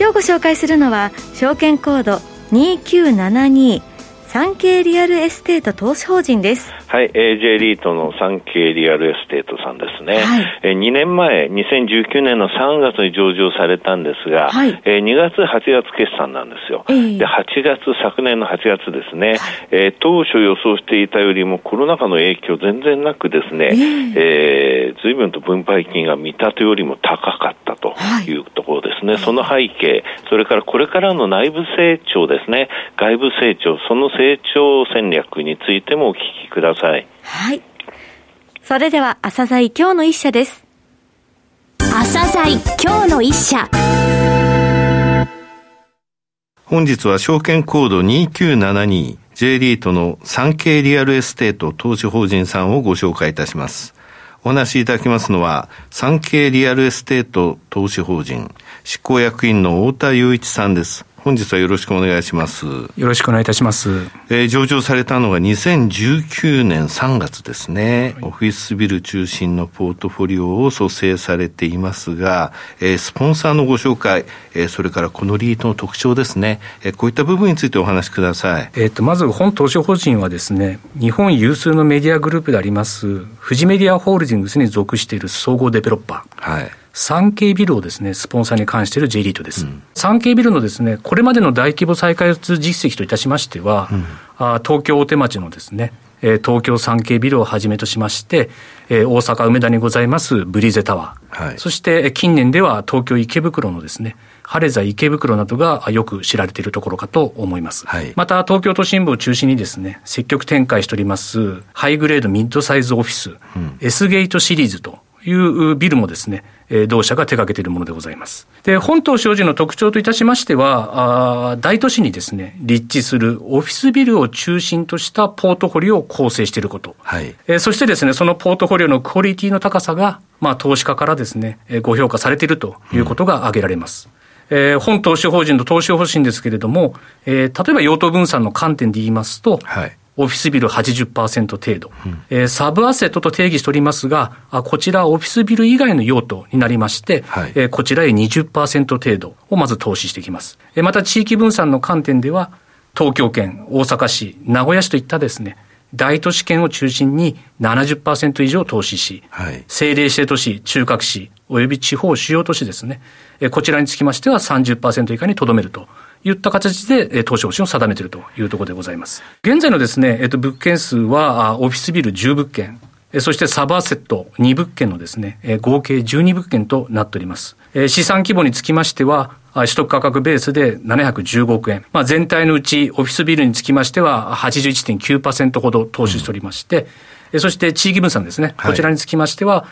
今日ご紹介するのは証券コード2972サンケイリアルエステート投資法人です。はい、AJ リートの産経リアルエステートさんですね。はい、え2年前、2019年の3月に上場されたんですが、はい、え2月、8月決算なんですよ。えー、で、8月、昨年の8月ですね、はい、えー、当初予想していたよりもコロナ禍の影響全然なくですね、えー、えー、随分と分配金が見立てよりも高かったというところですね。その背景、それからこれからの内部成長ですね、外部成長、その成長戦略についてもお聞きください。はい。それでは、アサザイ今日の一社です。アサザイ今日の一社。本日は証券コード 2972J リートのサンケイリアルエステート投資法人さんをご紹介いたします。お話しいただきますのは、サンケイリアルエステート投資法人執行役員の太田雄一さんです。本日はよろしくお願いします。よろしくお願いいたします。えー、上場されたのが2019年3月ですね、はい、オフィスビル中心のポートフォリオを組成されていますが、えー、スポンサーのご紹介、えー、それからこのリートの特徴ですね、えー、こういった部分についてお話しください。えっ、と、まず本投資法人はですね、日本有数のメディアグループであります、フジ・メディア・ホールディングスに属している総合デベロッパー。はい。サンケイビルをですね、スポンサーに冠している J リートです。産、うん、経ビルのですね、これまでの大規模再開発実績といたしましては、うん、あ東京大手町のですね、えー、東京産経ビルをはじめとしまして、えー、大阪梅田にございますブリーゼタワー、はい、そして近年では東京池袋のですね、晴れ座池袋などがよく知られているところかと思います。はい、また東京都心部を中心にですね、積極展開しておりますハイグレードミッドサイズオフィス、うん、S ゲートシリーズというビルもですね、同社が手掛けているものでございます。で、本島商事の特徴といたしましては、あ大都市にですね、立地するオフィスビルを中心としたポートフォリオを構成していること。はい。えー、そしてですね、そのポートフォリオのクオリティの高さが、まあ、投資家からですね、ご評価されているということが挙げられます。うん、えー、本投資法人の投資方針ですけれども、えー、例えば用途分散の観点で言いますと、はい、オフィスビル80%程度、うん、えー、サブアセットと定義しておりますが、あこちらオフィスビル以外の用途になりまして、はい、えー、こちらへ20%程度をまず投資していきます。えー、また地域分散の観点では、東京圏、大阪市、名古屋市といったですね、大都市圏を中心に70%以上投資し、はい、政令指定都市、中核市、及び地方主要都市ですね、えこちらにつきましては30%以下にとどめるといった形で、投資方針を定めているというところでございます。現在のですね、えっと、物件数は、オフィスビル10物件、そしてサブアセット2物件のですね、合計12物件となっております。資産規模につきましては、取得価格ベースで715億円。まあ、全体のうちオフィスビルにつきましては81.9%ほど投資しておりまして、うんそして地域分散ですね、こちらにつきましては、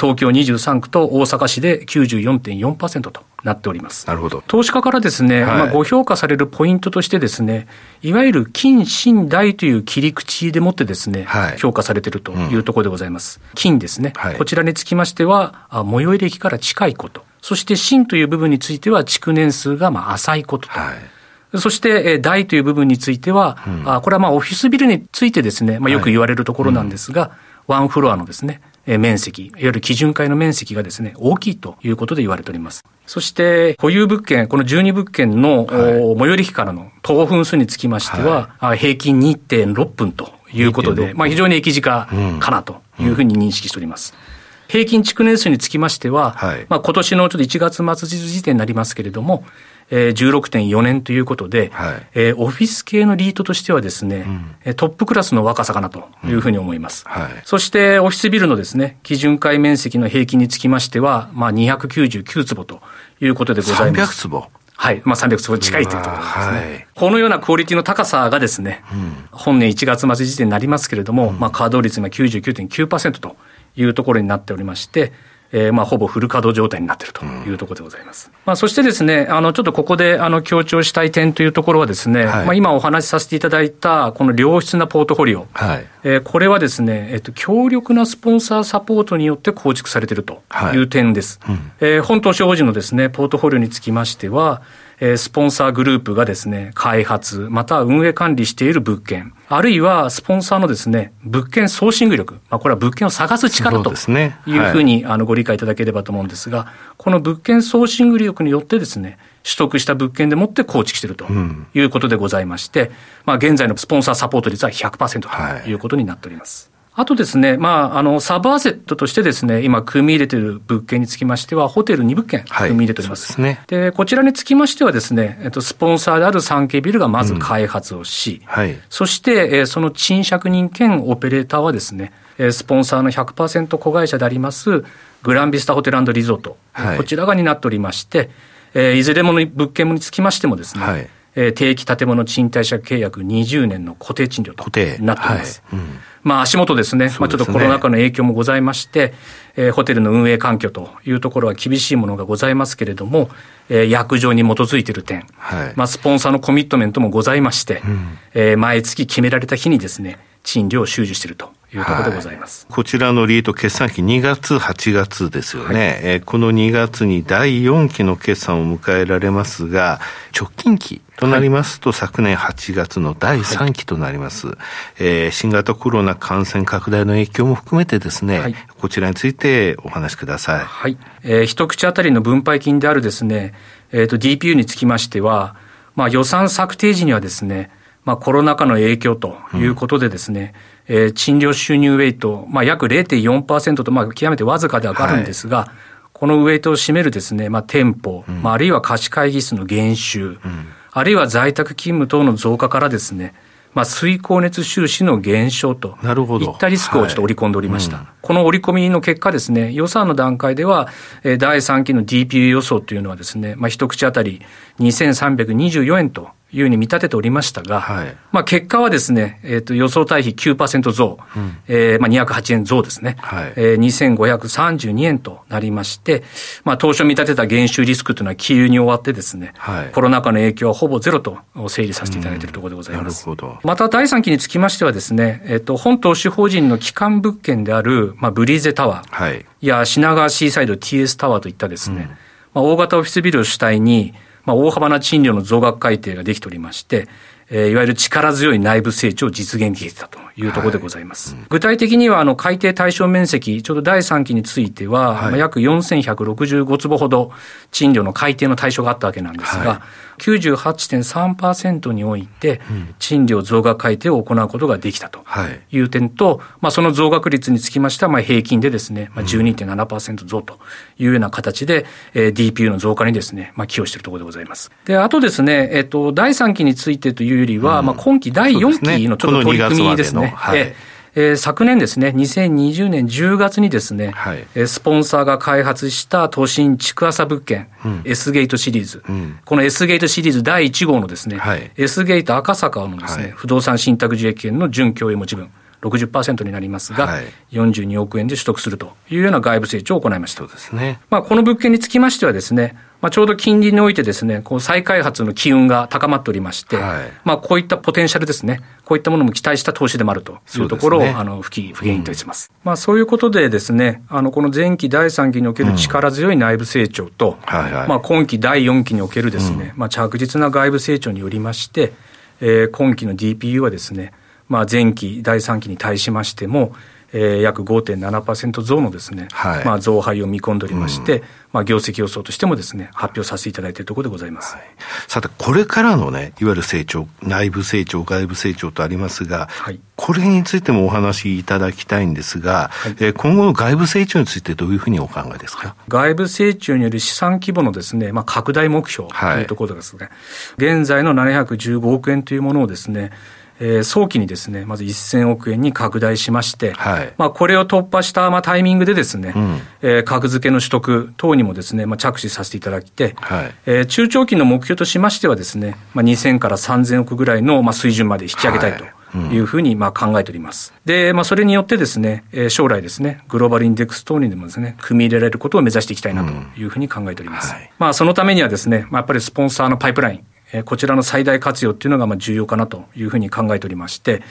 東京23区と大阪市で94.4%となっております。なるほど。投資家からですね、はい、まあ、ご評価されるポイントとしてですね、いわゆる金、新、大という切り口でもってですね、はい、評価されているというところでございます。うん、金ですね、はい、こちらにつきましては、最寄り駅から近いこと。そして新という部分については、築年数がまあ浅いことと。はいそして、大という部分については、うん、これはまあオフィスビルについてですね、まあ、よく言われるところなんですが、はいうん、ワンフロアのですね、面積、いわゆる基準階の面積がですね、大きいということで言われております。そして、保有物件、この12物件の、はい、最寄り駅からの徒歩分数につきましては、はい、平均2.6分ということで、まあ非常に駅近かなというふうに認識しております。うん、平均築年数につきましては、はい、まあ今年のちょっと1月末時点になりますけれども、えー、16.4年ということで、はい、えー、オフィス系のリートとしてはですね、うん、トップクラスの若さかなというふうに思います。うんはい、そして、オフィスビルのですね、基準階面積の平均につきましては、まあ、299坪ということでございます。300坪はい。まあ、300坪近いというところですね。はい、このようなクオリティの高さがですね、うん、本年1月末時点になりますけれども、まあ、稼働率が99.9%というところになっておりまして、えー、まあ、ほぼフル稼働状態になっているというところでございます。うん、まあ、そしてですね、あの、ちょっとここで、あの、強調したい点というところはですね、はい、まあ、今お話しさせていただいた、この良質なポートフォリオ。はい。えー、これはですね、えっと、強力なスポンサーサポートによって構築されているという点です。はい、うん、えー、本投資法人のですね、ポートフォリオにつきましては、えスポンサーグループがですね、開発、または運営管理している物件、あるいはスポンサーのですね、物件ソーシング力、まあ、これは物件を探す力というふうに、あのご理解いただければと思うんですが、この物件ソーシング力によってですね、取得した物件でもって構築しているということでございまして、うん、まあ、現在のスポンサーサポート率は100%とい。うことになっております。はいあとですね、まあ、あの、サブアセットとしてですね、今、組み入れている物件につきましては、ホテル2物件、組み入れております。はい、で、ね、で、こちらにつきましてはですね、えっと、スポンサーである産経ビルがまず開発をし、うんはい、そして、えその賃借人兼オペレーターはですね、えスポンサーの100%子会社であります、グランビスタホテルリゾート、はい、こちらがになっておりまして、えー、いずれもの物件につきましてもですね、はいえー、定期建物賃貸借契約20年の固定賃料となっております。はい。うん。まあ足元ですね、すね。まあちょっとコロナ禍の影響もございまして、えー、ホテルの運営環境というところは厳しいものがございますけれども、えー、約定に基づいている点、はい、まあスポンサーのコミットメントもございまして、うん、えー、毎月決められた日にですね、賃料を収受しているとい。うところでございます、はい、こちらのリート決算期2月、8月ですよね、はい、えー、この2月に第4期の決算を迎えられますが、直近期となりますと、はい、昨年8月の第3期となります、はい、えー、新型コロナ感染拡大の影響も含めてですね、はい、こちらについてお話しください。はい。えー、一口当たりの分配金であるですね、えっ、ー、と、DPU につきましては、まあ予算策定時にはですね、まあコロナ禍の影響ということでですね、うんえー、賃料収入ウェイト、まあ、約0.4%と、まあ、極めてわずかではあるんですが、はい、このウェイトを占めるですね、まあ、店舗、うん、まあ、あるいは貸し会議室の減収、うん、あるいは在宅勤務等の増加からですね、まあ、水光熱収支の減少といったリスクをちょっと織り込んでおりました。はいうん、この織り込みの結果ですね、予算の段階では、え第3期の DPU 予想というのはですね、まあ、一口当たり2324円というふうに見立てておりましたが、はい、まあ結果はですね、えっ、ー、と予想対比9%増、うん、えー、まあ208円増ですね、はい、えー、2532円となりまして、まあ当初見立てた減収リスクというのは急に終わってですね、はい、コロナ禍の影響はほぼゼロと整理させていただいているところでございます。うん、なるほど。また第3期につきましてはですね、えっ、ー、と本投資法人の基幹物件である、まあブリーゼタワー、はい、や品川シーサイド TS タワーといったですね、うん、まあ大型オフィスビルを主体に、まあ、大幅な賃料の増額改定ができておりまして、えー、いわゆる力強い内部成長を実現できたと。いうところでございます。はい。うん、具体的には、あの、改定対象面積、ちょうど第3期については、はい、まあ、約4165坪ほど賃料の改定の対象があったわけなんですが、はい。98.3%において、賃料増額改定を行うことができたとい。う点と、まあ、その増額率につきましては、まあ、平均でですね、まあ、12.7%増というような形で、えー、DPU の増加にですね、まあ、寄与しているところでございます。で、あとですね、えっ、と、第3期についてというよりは、まあ、今期第4期のちょっと取り組みですね。はい、えー、昨年ですね、2020年10月にですね、はい、スポンサーが開発した都心地区朝物件、うん、S ゲートシリーズ、うん、この S ゲートシリーズ第1号のですね、はい、S ゲート赤坂のですね、はい、不動産信託受益権の準共有持ち分、60%になりますが、はい、42億円で取得するというような外部成長を行いました。そうですね。まあ、この物件につきましてはですね、まあ、ちょうど近隣においてですね、こう再開発の機運が高まっておりまして、はい、まあ、こういったポテンシャルですね、こういったものも期待した投資でもあるというところを、ね、あの、不不原因とします。うん、まあ、そういうことでですね、あの、この前期第3期における力強い内部成長と、うんはいはい、まあ、今期第4期におけるですね、うん、まあ、着実な外部成長によりまして、えー、今期の DPU はですね、まあ、前期、第3期に対しましても、えー、約5.7%増のですね、はい、まあ、増配を見込んでおりまして、うん、まあ、業績予想としてもですね、発表させていただいているところでございます。はい、さて、これからのね、いわゆる成長、内部成長、外部成長とありますが、はい、これについてもお話しいただきたいんですが、はい、えー、今後の外部成長についてどういうふうにお考えですか？外部成長による資産規模のですね、まあ、拡大目標というところですね、現在の715億円というものをですね、えー、早期にですね、まず1000億円に拡大しまして、はい、まあ、これを突破したまあタイミングでですね、うん、えー、格付けの取得等にもですね、まあ、着手させていただいて、はい、えー、中長期の目標としましてはですね、まあ、2000から3000億ぐらいのまあ水準まで引き上げたいと。はいいうふうにまあ考えております。で、まあ、それによってですね、将来ですね、グローバルインデックス等にでもですね、組み入れられることを目指していきたいなというふうに考えております。うんはい、まあ、そのためにはですね、まあ、やっぱりスポンサーのパイプライン、こちらの最大活用っていうのがまあ重要かなというふうに考えておりまして、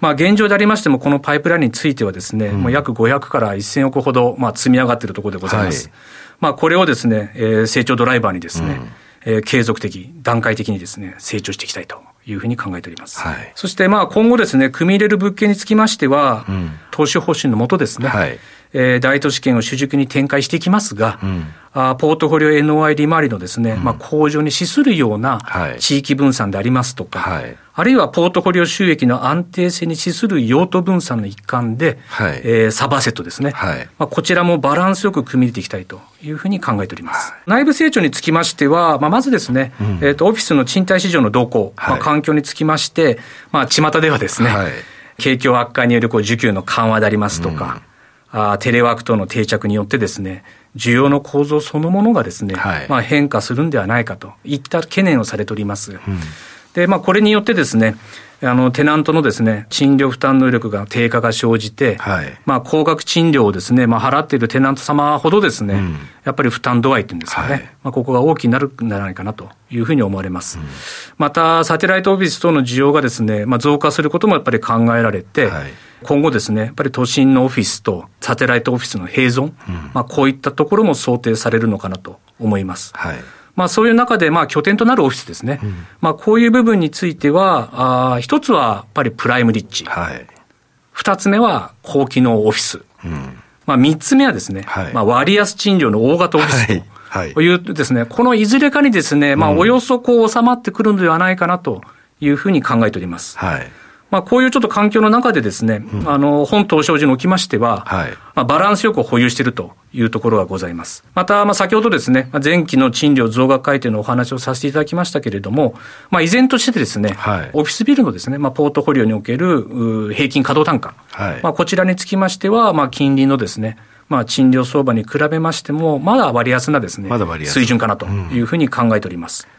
まあ現状でありましても、このパイプラインについてはですね、うん、もう約500から1000億ほどまあ積み上がっているところでございます。はい、まあこれをですね、えー、成長ドライバーにですね、うん、えー、継続的、段階的にですね、成長していきたいというふうに考えております。はい、そしてまあ今後ですね、組み入れる物件につきましては、うん、投資方針のもとですね、はいえー、大都市圏を主軸に展開していきますが、うん、あポートフォリオ NOI 利回りのですね、うん、まあ、向上に資するような地域分散でありますとか、はい、あるいはポートフォリオ収益の安定性に資する用途分散の一環で、はい、えー、サバセットですね、はい、まあ、こちらもバランスよく組み入れていきたいというふうに考えております。内部成長につきましては、まあ、まずですね、うん、えーと、オフィスの賃貸市場の動向、まあ、環境につきまして、まあ、巷ではですね、景況悪化によるこう需給の緩和でありますとか、あテレワーク等の定着によってですね、需要の構造そのものがですね、はい、まあ変化するんではないかといった懸念をされております。うん、で、まあこれによってですね、あの、テナントのですね、賃料負担能力が低下が生じて、はい、まあ、高額賃料をですね、まあ、払っているテナント様ほどですね、うん、やっぱり負担度合いっていうんですかね、はい、まあ、ここが大きくなるんじゃないかなというふうに思われます。うん、また、サテライトオフィス等の需要がですね、まあ、増加することもやっぱり考えられて、はい、今後ですね、やっぱり都心のオフィスとサテライトオフィスの併存、うん、まあ、こういったところも想定されるのかなと思います。はいまあそういう中で、まあ拠点となるオフィスですね。うん、まあこういう部分については、あ一つはやっぱりプライムリッチ。はい。二つ目は高機能オフィス。うん、まあ三つ目はですね、はい、まあ割安賃料の大型オフィスと。はい。いうですね、このいずれかにですね、まあおよそこう収まってくるのではないかなというふうに考えております。はい。まあ、こういうちょっと環境の中でですね、うん、あの、本島商事におきましては、はい、まあ、バランスよく保有しているというところがございます。また、まあ、先ほどですね、前期の賃料増額改定のお話をさせていただきましたけれども、まあ、依然としてですね、はい、オフィスビルのですね、まあ、ポートフォリオにおける平均稼働単価、はい、まあ、こちらにつきましては、まあ、金利のですね、まあ、賃料相場に比べましても、まだ割安なですね、ま、水準かなというふうに考えております。うん、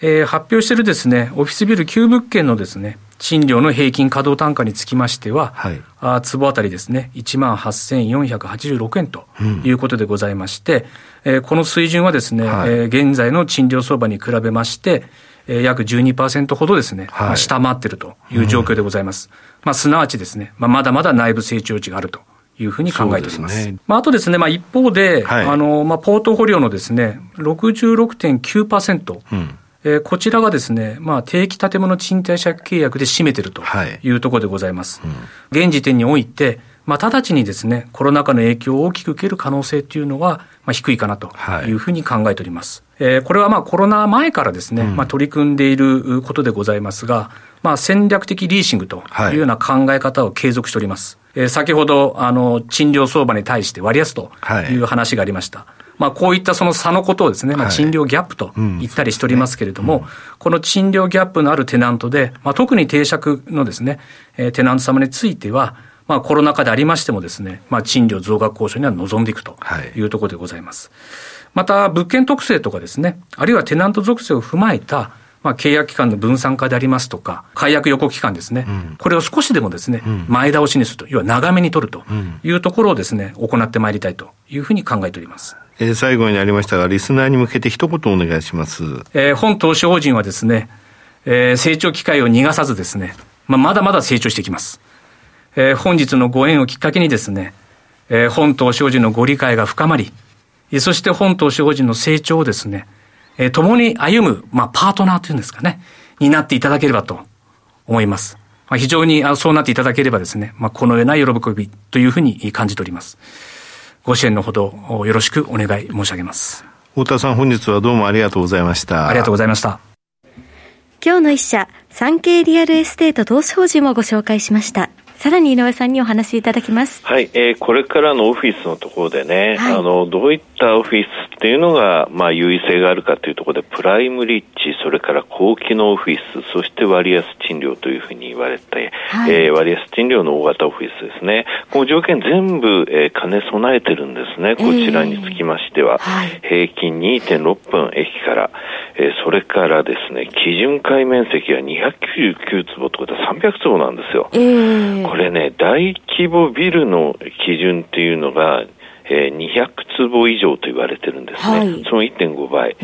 えー、発表しているですね、オフィスビル9物件のですね、賃料の平均稼働単価につきましては、はい、あ坪当たりですね、1万8486円ということでございまして、うん、えー、この水準はですね、はい、えー、現在の賃料相場に比べまして、えー、約12%ほどですね、はい、まあ、下回っているという状況でございます。うん、まあ、すなわちですね、まあ、まだまだ内部成長値があると。いうふうに考えております。すね、まあ、あとですね、まあ、一方で、はい、あの、まあ、ポートフォリオのですね、66.9%、うんえー、こちらがですね、まあ、定期建物賃貸借契約で占めてるというところでございます。はいうん、現時点において、まあ、直ちにですね、コロナ禍の影響を大きく受ける可能性というのは、まあ、低いかなというふうに考えております。はい、えー、これはまあコロナ前からですね、うん、まあ、取り組んでいることでございますが、まあ、戦略的リーシングというような考え方を継続しております。はい、えー、先ほど、あの、賃料相場に対して割安という話がありました。はいまあ、こういったその差のことをですね、まあ、賃料ギャップと言ったりしておりますけれども、この賃料ギャップのあるテナントで、まあ、特に定借のですね、えー、テナント様については、まあ、コロナ禍でありましてもですね、まあ、賃料増額交渉には臨んでいくとい。うところでございます。はい、また、物件特性とかですね、あるいはテナント属性を踏まえた、まあ、契約期間の分散化でありますとか、解約予告期間ですね、うん、これを少しでもですね、うん、前倒しにすると、要は長めに取るというところをですね、行ってまいりたいというふうに考えております。えー、最後になりましたが、リスナーに向けて一言お願いします。えー、本投資法人はですね、えー、成長機会を逃がさずですね、まあ、まだまだ成長していきます。えー、本日のご縁をきっかけにですね、えー、本投資法人のご理解が深まり、そして本投資法人の成長をですね、えー、共に歩む、まあ、パートナーというんですかね、になっていただければと思います。まあ、非常にあそうなっていただければですね、まあ、このような喜びというふうに感じております。ご支援のほどよろしくお願い申し上げます。太田さん本日はどうもありがとうございました。ありがとうございました。今日の一社、サンケイリアルエステート投資法人をご紹介しました。さらに井上さんにお話しいただきます。はい、えー、これからのオフィスのところでね、はい、あの、どういったオフィスっていうのが、まあ、優位性があるかというところで、プライム立地、それから高機能オフィス、そして割安賃料というふうに言われて、はい、えー、割安賃料の大型オフィスですね。この条件全部、えー、兼ね備えてるんですね、こちらにつきましては。えーはい、平均2.6分駅から、えー、それからですね、基準海面積が299坪ってことは300坪なんですよ。えー、これね、大規模ビルの基準っていうのが、えー、200坪以上と言われてるんですね、はい、その1.5倍、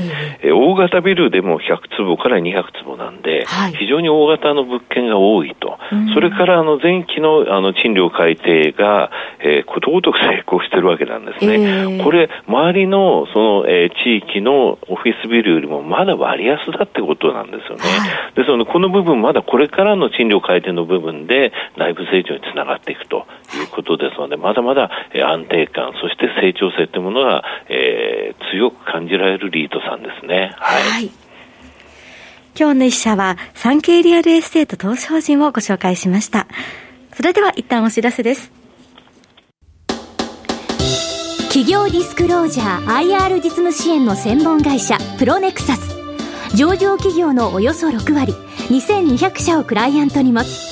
えー、大型ビルでも100坪から200坪なんで、はい、非常に大型の物件が多いと、それからあの前期のあの賃料改定が、えー、ことごとく成功してるわけなんですね、えー、これ、周りのその、えー、地域のオフィスビルよりもまだ割安だってことなんですよね、はい、ですので、この部分、まだこれからの賃料改定の部分で内部成長につながっていくということですので、まだまだ安定感、そして成長性というものが、えー、強く感じられるリートさんですね。はい、はい今日の一社は、サンケイリアルエステート投資法人をご紹介しました。それでは一旦お知らせです。企業ディスクロージャー IR 実務支援の専門会社プロネクサス上場企業のおよそ6割2200社をクライアントに持つ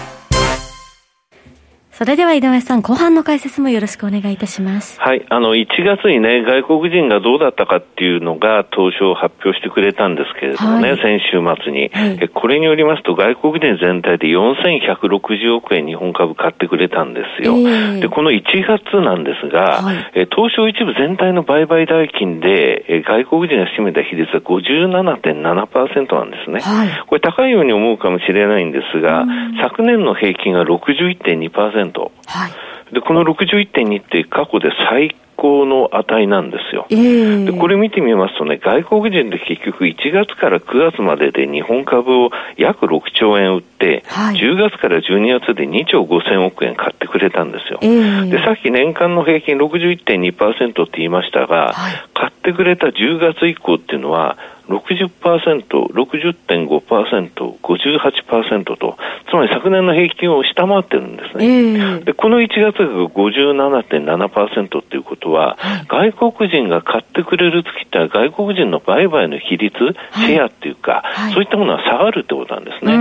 それでは井上さん、後半の解説もよろしくお願いいたします。はい、あの、1月にね、外国人がどうだったかっていうのが、当初発表してくれたんですけれどもね、はい、先週末に、はい、これによりますと、外国人全体で4160億円日本株買ってくれたんですよ。えー、で、この1月なんですが、はい、東証一部全体の売買代金で、外国人が占めた比率は57.7%なんですね。はい、これ高いように思うかもしれないんですが、昨年の平均が61.2%、はい、でこの61.2って過去で最高の値なんですよ、えー、でこれ見てみますとね外国人で結局1月から9月までで日本株を約6兆円売って、はい、10月から12月で2兆5000億円買ってくれたんですよ、えー、でさっき年間の平均61.2%って言いましたが、はい、買ってくれた10月以降っていうのは60%、60.5%、58%と、つまり昨年の平均を下回ってるんですね。えー、でこの1月が57.7%っていうことは、はい、外国人が買ってくれる月って外国人の売買の比率、はい、シェアっていうか、はい、そういったものは下がるってことなんですね。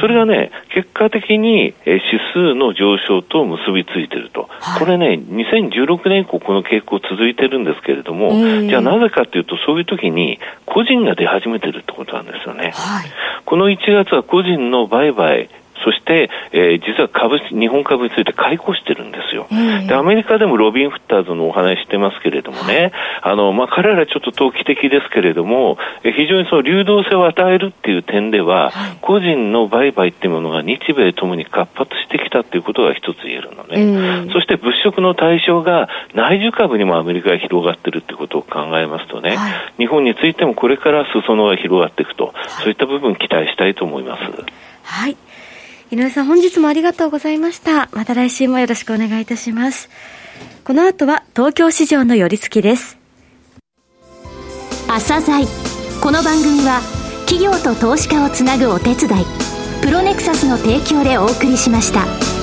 それがね、結果的に指数の上昇と結びついてると。これね、2016年以降この傾向続いてるんですけれども、えー、じゃあなぜかというと、そういう時に個人が出始めてるってことなんですよね。はい、この1月は個人の売買、そして、えー、実は株日本株について買い越してるんですよ、えー、で。アメリカでもロビン・フッターズのお話してますけれどもね、あのまあ、彼らちょっと投機的ですけれども、え非常にその流動性を与えるっていう点では、はい、個人の売買っていうものが日米ともに活発してきたっていうことが一つ言えるのね、えー、そして物色の対象が内需株にもアメリカが広がってるってことを考えますとね、はい、日本についてもこれから裾野が広がっていくと、そういった部分期待したいと思います。はい井上さん本日もありがとうございました。また来週もよろしくお願いいたします。この後は東京市場の寄り付きです。朝鮮この番組は企業と投資家をつなぐお手伝いプロネクサスの提供でお送りしました。